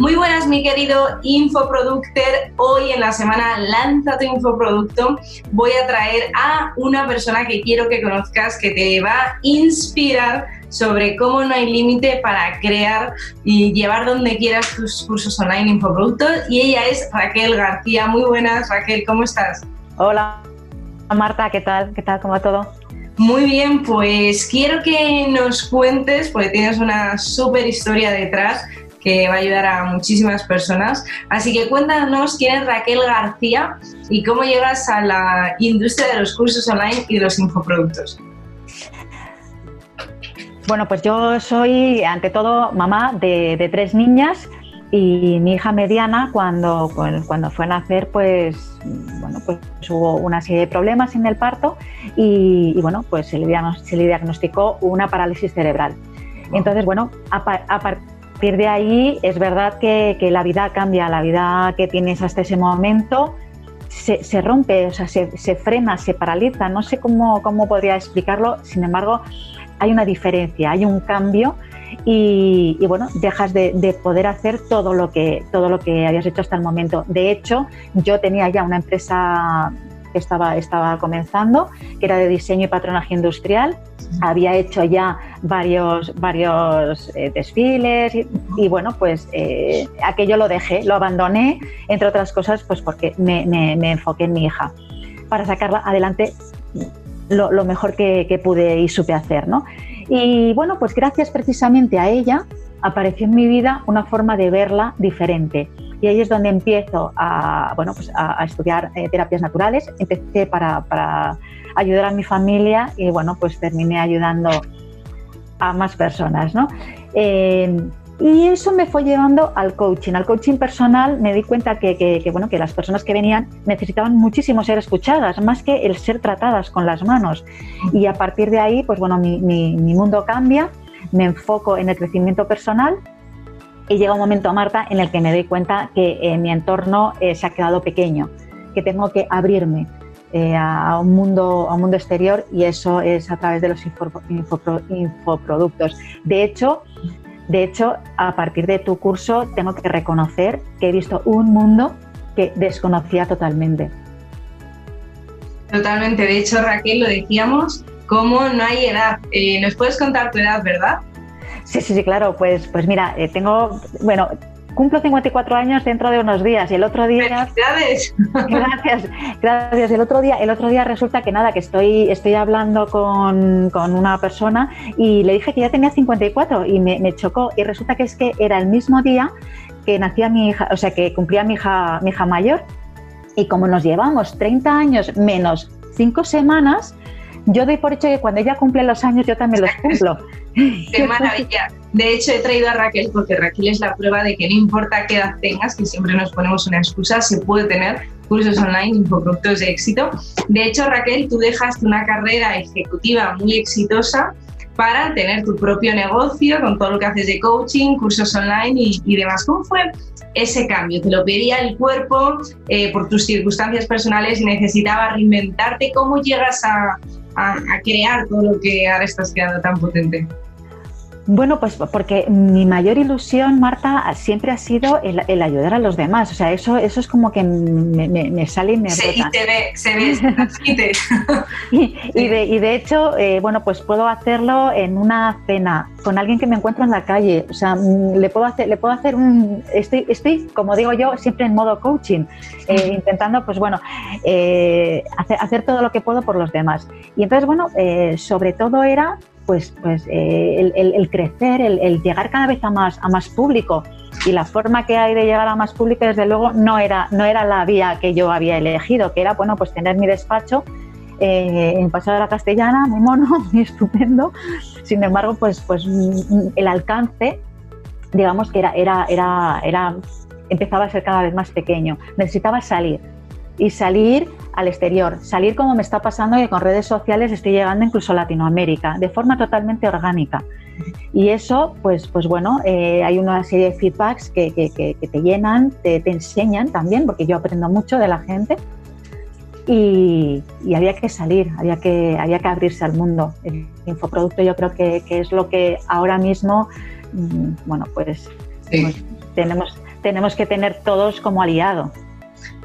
Muy buenas, mi querido infoproductor. Hoy en la semana Lanza tu infoproducto voy a traer a una persona que quiero que conozcas, que te va a inspirar sobre cómo no hay límite para crear y llevar donde quieras tus cursos online infoproductos. Y ella es Raquel García. Muy buenas, Raquel, ¿cómo estás? Hola, Marta, ¿qué tal? ¿Qué tal? ¿Cómo va todo? Muy bien, pues quiero que nos cuentes, porque tienes una súper historia detrás, que va a ayudar a muchísimas personas. Así que cuéntanos quién es Raquel García y cómo llegas a la industria de los cursos online y de los infoproductos. Bueno, pues yo soy ante todo mamá de, tres niñas y mi hija mediana cuando, cuando fue a nacer pues bueno pues hubo una serie de problemas en el parto y, bueno pues se le, diagnosticó una parálisis cerebral. Entonces bueno a, partir de ahí es verdad que, la vida cambia, la vida que tienes hasta ese momento se, rompe, o sea, se, frena, se paraliza, no sé cómo, cómo podría explicarlo, sin embargo hay una diferencia, hay un cambio y, bueno, dejas de, poder hacer todo lo, que, todo lo que habías hecho hasta el momento. De hecho, yo tenía ya una empresa que estaba, estaba comenzando, que era de diseño y patronaje industrial. Había hecho ya varios, varios eh, desfiles y, bueno, pues eh, aquello lo dejé, lo abandoné, entre otras cosas, pues porque me, enfoqué en mi hija para sacarla adelante lo, mejor que, que, pude y supe hacer, ¿no? Y bueno, pues gracias precisamente a ella apareció en mi vida una forma de verla diferente y ahí es donde empiezo a, bueno, pues a, estudiar eh, terapias naturales. Empecé para, para, ayudar a mi familia y bueno, pues terminé ayudando a más personas, ¿no? Eh, y eso me fue llevando al coaching, al coaching personal. Me di cuenta que, que, bueno, que las personas que venían necesitaban muchísimo ser escuchadas, más que el ser tratadas con las manos. Y a partir de ahí, pues bueno, mi, mi, mi mundo cambia, me enfoco en el crecimiento personal y llega un momento, Marta, en el que me doy cuenta que eh, mi entorno eh, se ha quedado pequeño, que tengo que abrirme eh, a, un mundo, a un mundo exterior y eso es a través de los infoproductos. De hecho, de hecho, a partir de tu curso tengo que reconocer que he visto un mundo que desconocía totalmente. Totalmente. De hecho, Raquel, lo decíamos, como no hay edad. ¿Nos puedes contar tu edad, verdad? Sí, sí, sí, claro. Pues, pues mira, eh, tengo, bueno, cumplo 54 años dentro de unos días y el otro día gracias gracias el otro día el otro día resulta que nada que estoy estoy hablando con, con una persona y le dije que ya tenía 54 y me, me, chocó y resulta que es que era el mismo día que nacía mi hija o sea que cumplía mi hija mi hija mayor y como nos llevamos 30 años menos 5 semanas yo doy por hecho que cuando ella cumple los años yo también los cumplo. Qué maravilla. De hecho, he traído a Raquel porque Raquel es la prueba de que no importa qué edad tengas, que siempre nos ponemos una excusa, se puede tener cursos online, infoproductos de éxito. De hecho, Raquel, tú dejaste una carrera ejecutiva muy exitosa para tener tu propio negocio con todo lo que haces de coaching, cursos online y, demás. ¿Cómo fue ese cambio? ¿Te lo pedía el cuerpo eh, por tus circunstancias personales y necesitaba reinventarte? ¿Cómo llegas a, a, crear todo lo que ahora estás creando tan potente? Bueno, pues porque mi mayor ilusión, Marta, siempre ha sido el, ayudar a los demás. O sea, eso, eso es como que me, sale y me sí, Y te ve, se ve, se y, y, de, y de hecho, eh, bueno, pues puedo hacerlo en una cena con alguien que me encuentro en la calle. O sea, mm, le puedo hacer, le puedo hacer un... Estoy, estoy como digo yo, siempre en modo coaching, eh, intentando, pues bueno, eh, hacer, hacer, todo lo que puedo por los demás. Y entonces, bueno, sobre todo era pues, pues eh, el, crecer, el, llegar cada vez a más, a más público. Y la forma que hay de llegar a más público, desde luego, no era, no era la vía que yo había elegido, que era, bueno, pues tener mi despacho eh, en Paseo de la Castellana, muy mono, muy estupendo. Sin embargo, pues, pues mm, el alcance, digamos que era, era, era, era, empezaba a ser cada vez más pequeño. Necesitaba salir. Y salir al exterior, salir como me está pasando que con redes sociales estoy llegando incluso a Latinoamérica, de forma totalmente orgánica. Y eso, pues, pues bueno, eh, hay una serie de feedbacks que, te llenan, te, enseñan también, porque yo aprendo mucho de la gente. Y, había que salir, había que, había que abrirse al mundo. El infoproducto yo creo que, es lo que ahora mismo, mm, bueno, pues, pues tenemos, tenemos que tener todos como aliado.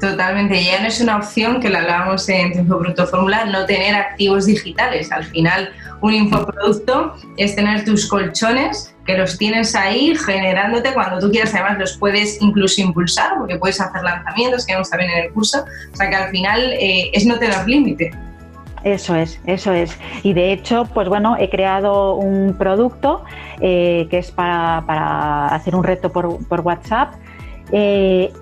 Totalmente, ya no es una opción que la hablábamos en Infoproducto Fórmula, no tener activos digitales. Al final, un infoproducto es tener tus colchones que los tienes ahí generándote cuando tú quieras. Además, los puedes incluso impulsar porque puedes hacer lanzamientos, que vemos también en el curso. O sea que al final eh, es no tener límite. Eso es, eso es. Y de hecho, pues bueno, he creado un producto eh, que es para, hacer un reto por, por WhatsApp. Eh,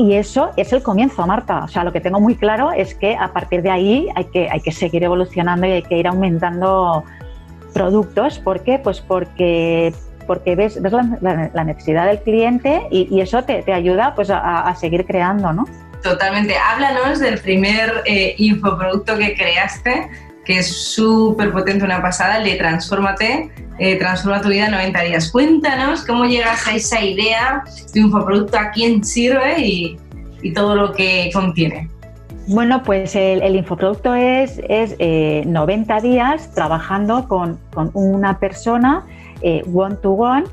y eso es el comienzo, Marta. O sea, lo que tengo muy claro es que a partir de ahí hay que, hay que seguir evolucionando y hay que ir aumentando productos. ¿Por qué? Pues porque, porque ves, ves la, necesidad del cliente y, eso te, te, ayuda pues, a, seguir creando, ¿no? Totalmente. Háblanos del primer eh, infoproducto que creaste, que es súper potente, una pasada, el de Transfórmate, eh, Transforma tu vida en 90 días. Cuéntanos cómo llegas a esa idea, tu infoproducto, a quién sirve y, todo lo que contiene. Bueno, pues el, infoproducto es, es 90 eh, días trabajando con, una persona eh, one to one.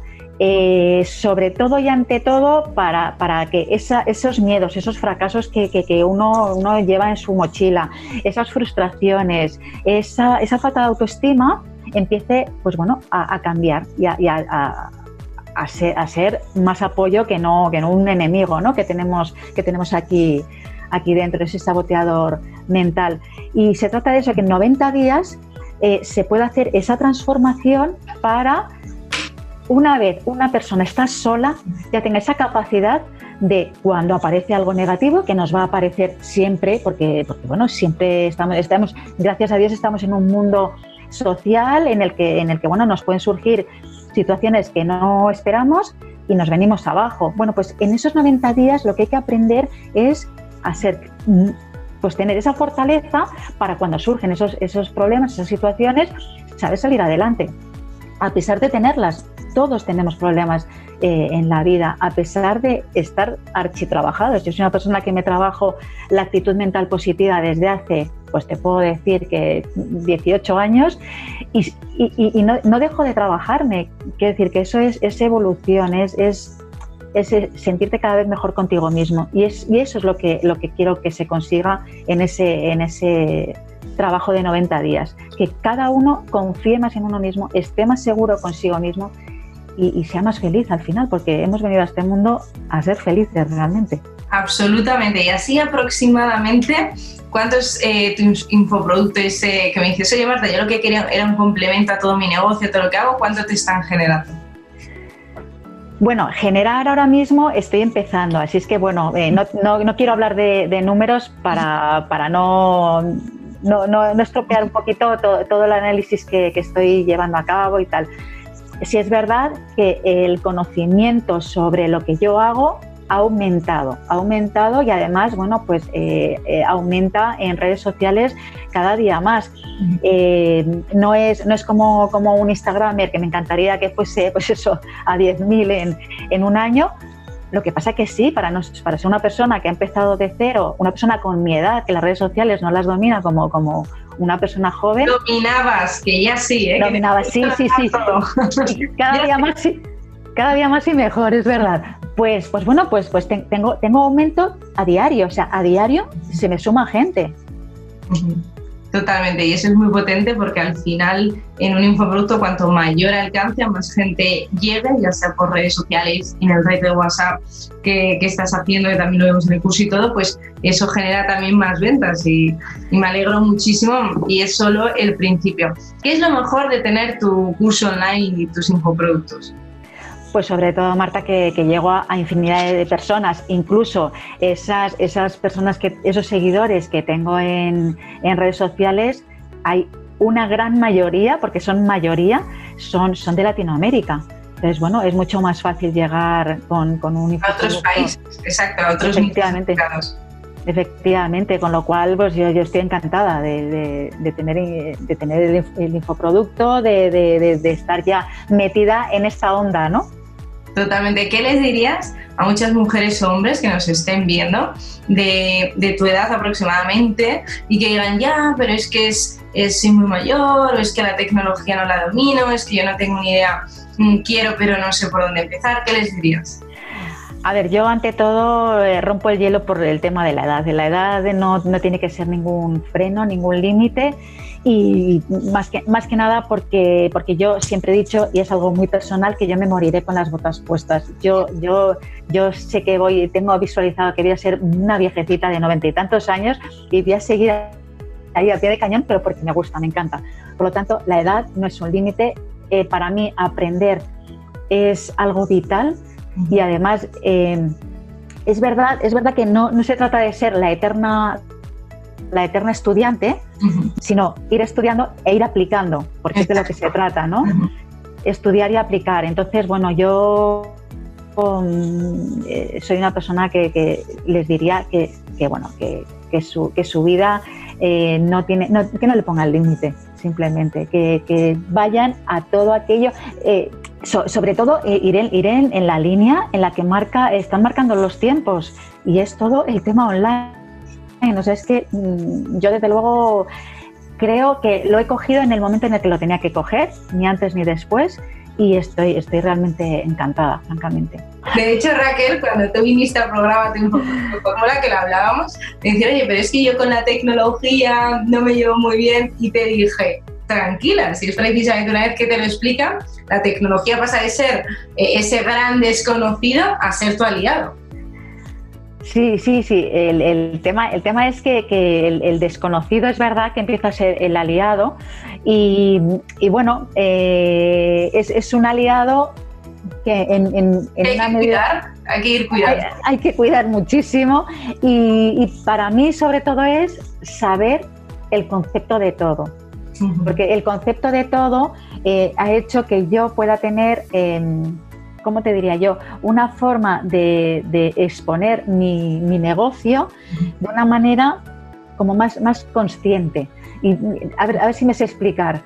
sobre todo y ante todo para, que esos miedos, esos fracasos que, uno, lleva en su mochila, esas frustraciones, esa falta de autoestima, empiece pues bueno, a, cambiar y, a, ser, más apoyo que no, que no un enemigo ¿no? que, tenemos, que tenemos aquí, aquí dentro, ese saboteador mental. Y se trata de eso, que en 90 días eh, se puede hacer esa transformación para una vez una persona está sola, ya tenga esa capacidad de cuando aparece algo negativo, que nos va a aparecer siempre, porque, porque bueno, siempre estamos, estamos, gracias a Dios estamos en un mundo social en el que, en el que bueno, nos pueden surgir situaciones que no esperamos y nos venimos abajo. Bueno, pues en esos 90 días lo que hay que aprender es a ser, pues tener esa fortaleza para cuando surgen esos, esos problemas, esas situaciones, saber salir adelante. A pesar de tenerlas, todos tenemos problemas eh, en la vida, a pesar de estar architrabajados. Yo soy una persona que me trabajo la actitud mental positiva desde hace, pues te puedo decir que 18 años y, no, dejo de trabajarme. Quiero decir que eso es, evolución, es, es, sentirte cada vez mejor contigo mismo. Y, es, y eso es lo que, lo que quiero que se consiga en ese, en ese trabajo de 90 días. Que cada uno confíe más en uno mismo, esté más seguro consigo mismo y, sea más feliz al final, porque hemos venido a este mundo a ser felices realmente. Absolutamente. Y así aproximadamente, ¿cuántos eh, infoproductos eh, que me dices, oye Marta, yo lo que quería era un complemento a todo mi negocio, todo lo que hago, ¿cuánto te están generando? Bueno, generar ahora mismo estoy empezando, así es que bueno, eh, no, no, quiero hablar de, números para, para no, no, no, estropear un poquito todo, todo el análisis que, que, estoy llevando a cabo y tal si es verdad que el conocimiento sobre lo que yo hago ha aumentado, ha aumentado y además, bueno, pues eh, eh, aumenta en redes sociales cada día más. Eh, no, es, no es como, como un Instagramer que me encantaría que fuese, pues eso, a 10.000 en, en un año, lo que pasa que sí, para, para ser una persona que ha empezado de cero, una persona con mi edad, que las redes sociales no las domina como, como una persona joven. Dominabas, que ya sí, ¿eh? Dominaba, sí, sí, sí. cada día más sí, cada día más y mejor, es verdad. Pues, pues bueno, pues, pues tengo, tengo aumento a diario, o sea, a diario se me suma gente. Totalmente, y eso es muy potente porque al final en un infoproducto cuanto mayor alcance, más gente llegue, ya sea por redes sociales, en el reto de WhatsApp que, que, estás haciendo, que también lo vemos en el curso y todo, pues eso genera también más ventas y, y, me alegro muchísimo y es solo el principio. ¿Qué es lo mejor de tener tu curso online y tus infoproductos? Pues sobre todo, Marta, que, que llego a, infinidad de personas, incluso esas, esas personas, que, esos seguidores que tengo en, en redes sociales, hay una gran mayoría, porque son mayoría, son, son de Latinoamérica. Entonces, bueno, es mucho más fácil llegar con, con un... A otros países, exacto, a otros Efectivamente. Efectivamente, con lo cual pues yo, yo estoy encantada de, tener, de tener el, infoproducto, de, estar ya metida en esta onda, ¿no? Totalmente. ¿Qué les dirías a muchas mujeres o hombres que nos estén viendo de, tu edad aproximadamente y que digan, ya, pero es que es, es muy mayor, o es que la tecnología no la domino, es que yo no tengo ni idea, mm, quiero pero no sé por dónde empezar? ¿Qué les dirías? A ver, yo ante todo eh, rompo el hielo por el tema de la edad. De la edad no, no tiene que ser ningún freno, ningún límite y más que, más que nada porque, porque yo siempre he dicho, y es algo muy personal, que yo me moriré con las botas puestas. Yo, yo, yo sé que voy, tengo visualizado que voy a ser una viejecita de noventa y tantos años y voy a seguir ahí a pie de cañón, pero porque me gusta, me encanta. Por lo tanto, la edad no es un límite. Eh, para mí, aprender es algo vital y además eh, es verdad, es verdad que no, no, se trata de ser la eterna, la eterna estudiante, sino ir estudiando e ir aplicando, porque es de lo que se trata, ¿no? Estudiar y aplicar. Entonces, bueno, yo eh, soy una persona que, les diría que, bueno, que, su, que su vida eh, no tiene, que no le ponga el límite, simplemente, que, vayan a todo aquello sobre todo eh, iré en, la línea en la que marca, están marcando los tiempos y es todo el tema online. O sea, es que mm, yo desde luego creo que lo he cogido en el momento en el que lo tenía que coger, ni antes ni después, y estoy, estoy realmente encantada, francamente. De hecho, Raquel, cuando tú viniste al programa de Fórmula, que lo hablábamos, me decía, oye, pero es que yo con la tecnología no me llevo muy bien, y te dije, tranquila, si es precisamente una vez que te lo explica, la tecnología pasa de ser eh, ese gran desconocido a ser tu aliado. Sí, sí, sí. El, tema, el tema es que, el, desconocido es verdad que empieza a ser el aliado y, bueno, eh, es, un aliado que en, hay una que medida... Cuidar, hay que ir cuidando. Hay, que cuidar muchísimo y, y para mí sobre todo es saber el concepto de todo porque el concepto de todo eh, ha hecho que yo pueda tener, em, ¿cómo te diría yo?, una forma de, exponer mi, negocio de una manera como más, más consciente. Y a ver, si me sé explicar.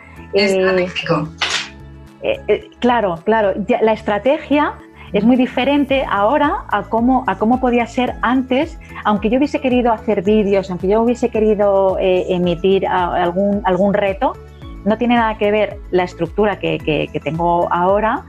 Eh, eh, claro, claro. La estrategia es muy diferente ahora a cómo, a cómo podía ser antes, aunque yo hubiese querido hacer vídeos, aunque yo hubiese querido eh, emitir algún, algún reto, no tiene nada que ver la estructura que, que tengo ahora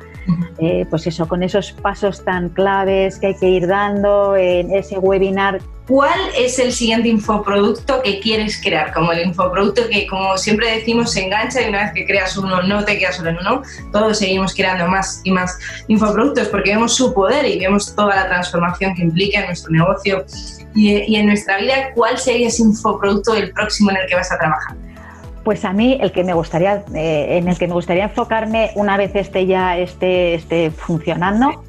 eh, pues eso, con esos pasos tan claves que hay que ir dando en ese webinar. ¿Cuál es el siguiente infoproducto que quieres crear? Como el infoproducto que, como siempre decimos, se engancha y una vez que creas uno, no te quedas solo en uno. Todos seguimos creando más y más infoproductos porque vemos su poder y vemos toda la transformación que implica en nuestro negocio y, en nuestra vida. ¿Cuál sería ese infoproducto del próximo en el que vas a trabajar? Pues a mí el que me gustaría, eh, en el que me gustaría enfocarme una vez esté ya esté, esté funcionando,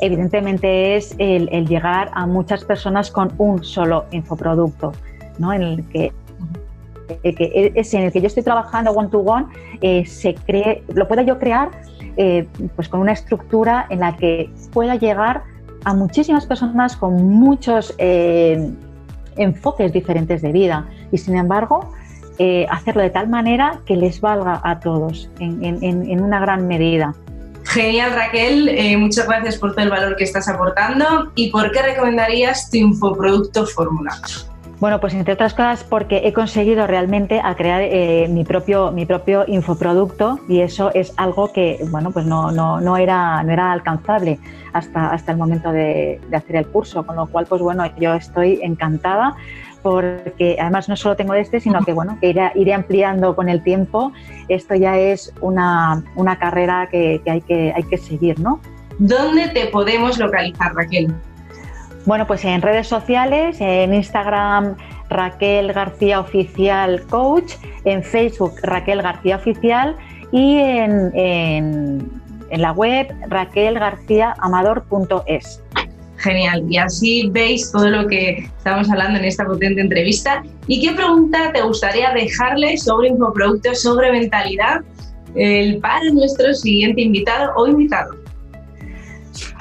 evidentemente es el, llegar a muchas personas con un solo infoproducto, ¿no? En el que, es en el que yo estoy trabajando one to one, eh, se cree, lo pueda yo crear eh, pues con una estructura en la que pueda llegar a muchísimas personas con muchos enfoques diferentes de vida y sin embargo eh, hacerlo de tal manera que les valga a todos en, una gran medida. Genial Raquel, eh, muchas gracias por todo el valor que estás aportando y por qué recomendarías tu infoproducto fórmula. Bueno, pues entre otras cosas porque he conseguido realmente a crear eh, mi, propio, mi propio infoproducto y eso es algo que bueno, pues no, no, no, era, no era alcanzable hasta, hasta el momento de, de hacer el curso, con lo cual pues bueno, yo estoy encantada porque además no solo tengo este, sino que bueno, que iré, ampliando con el tiempo. Esto ya es una, carrera que, hay que hay que seguir, ¿no? ¿Dónde te podemos localizar, Raquel? Bueno, pues en redes sociales, en Instagram Raquel García Oficial Coach, en Facebook Raquel García Oficial y en, en, en la web raquelgarcíaamador.es. Genial. Y así veis todo lo que estamos hablando en esta potente entrevista. ¿Y qué pregunta te gustaría dejarle sobre infoproductos, sobre mentalidad, el, para nuestro siguiente invitado o invitado?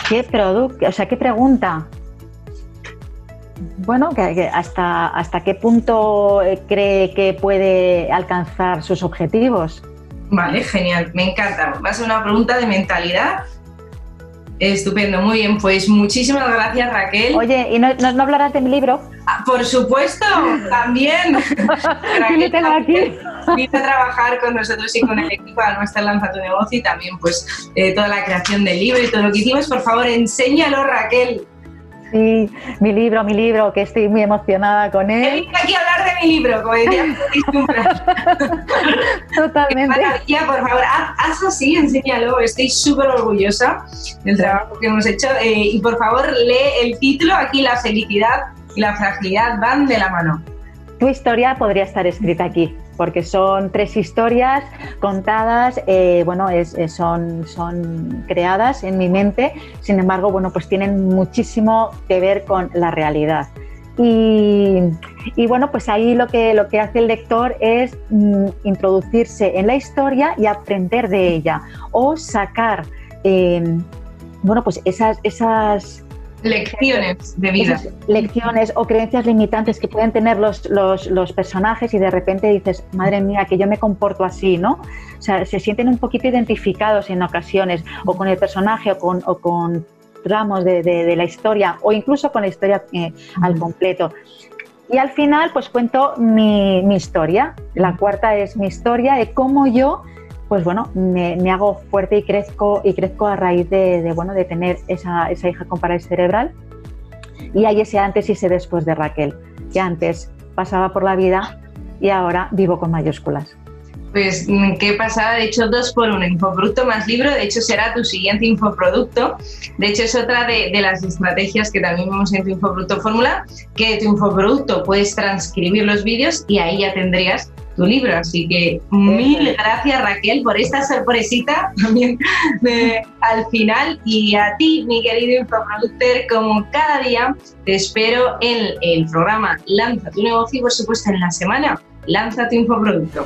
¿Qué producto? O sea, ¿qué pregunta? bueno, que, hasta, hasta qué punto eh, cree que puede alcanzar sus objetivos. Vale, genial, me encanta. Va a ser una pregunta de mentalidad. Estupendo, muy bien. Pues muchísimas gracias, Raquel. Oye, ¿y no, no, hablarás de mi libro? Ah, por supuesto, también. Raquel, aquí. Vine a trabajar con nosotros y con el equipo de nuestra Lanza tu negocio y también pues eh, toda la creación del libro y todo lo que hicimos. Por favor, enséñalo, Raquel. Sí, mi libro, mi libro, que estoy muy emocionada con él. He aquí a hablar mi libro, como Totalmente. Qué maravilla, por favor, haz, así, enséñalo. Estoy súper orgullosa del trabajo que hemos hecho. Eh, y por favor, lee el título. Aquí la felicidad y la fragilidad van de la mano. Tu historia podría estar escrita aquí porque son tres historias contadas, eh, bueno, son, son creadas en mi mente, sin embargo, bueno, pues tienen muchísimo que ver con la realidad. Y, bueno, pues ahí lo que, lo que hace el lector es mm, introducirse en la historia y aprender de ella o sacar, eh, bueno, pues esas, esas lecciones de vida. lecciones o creencias limitantes que pueden tener los, los, personajes y de repente dices, madre mía, que yo me comporto así, ¿no? O sea, se sienten un poquito identificados en ocasiones o con el personaje o con, o con tramos de, de, la historia o incluso con la historia eh, al completo. Y al final, pues cuento mi, mi historia. La cuarta es mi historia de cómo yo pues bueno, me, hago fuerte y crezco, y crezco a raíz de, bueno, de tener esa, hija con parálisis cerebral. Y hay ese antes y ese después de Raquel, que antes pasaba por la vida y ahora vivo con mayúsculas. Pues qué pasada, de hecho dos por uno, infoproducto más libro, de hecho será tu siguiente infoproducto, de hecho es otra de, de las estrategias que también vemos en tu infoproducto fórmula, que tu infoproducto puedes transcribir los vídeos y ahí ya tendrías tu libro. Así que mil gracias Raquel por esta sorpresita también al final y a ti, mi querido infoproductor, como cada día te espero en el programa Lanza tu negocio y por supuesto en la semana Lanza tu infoproducto.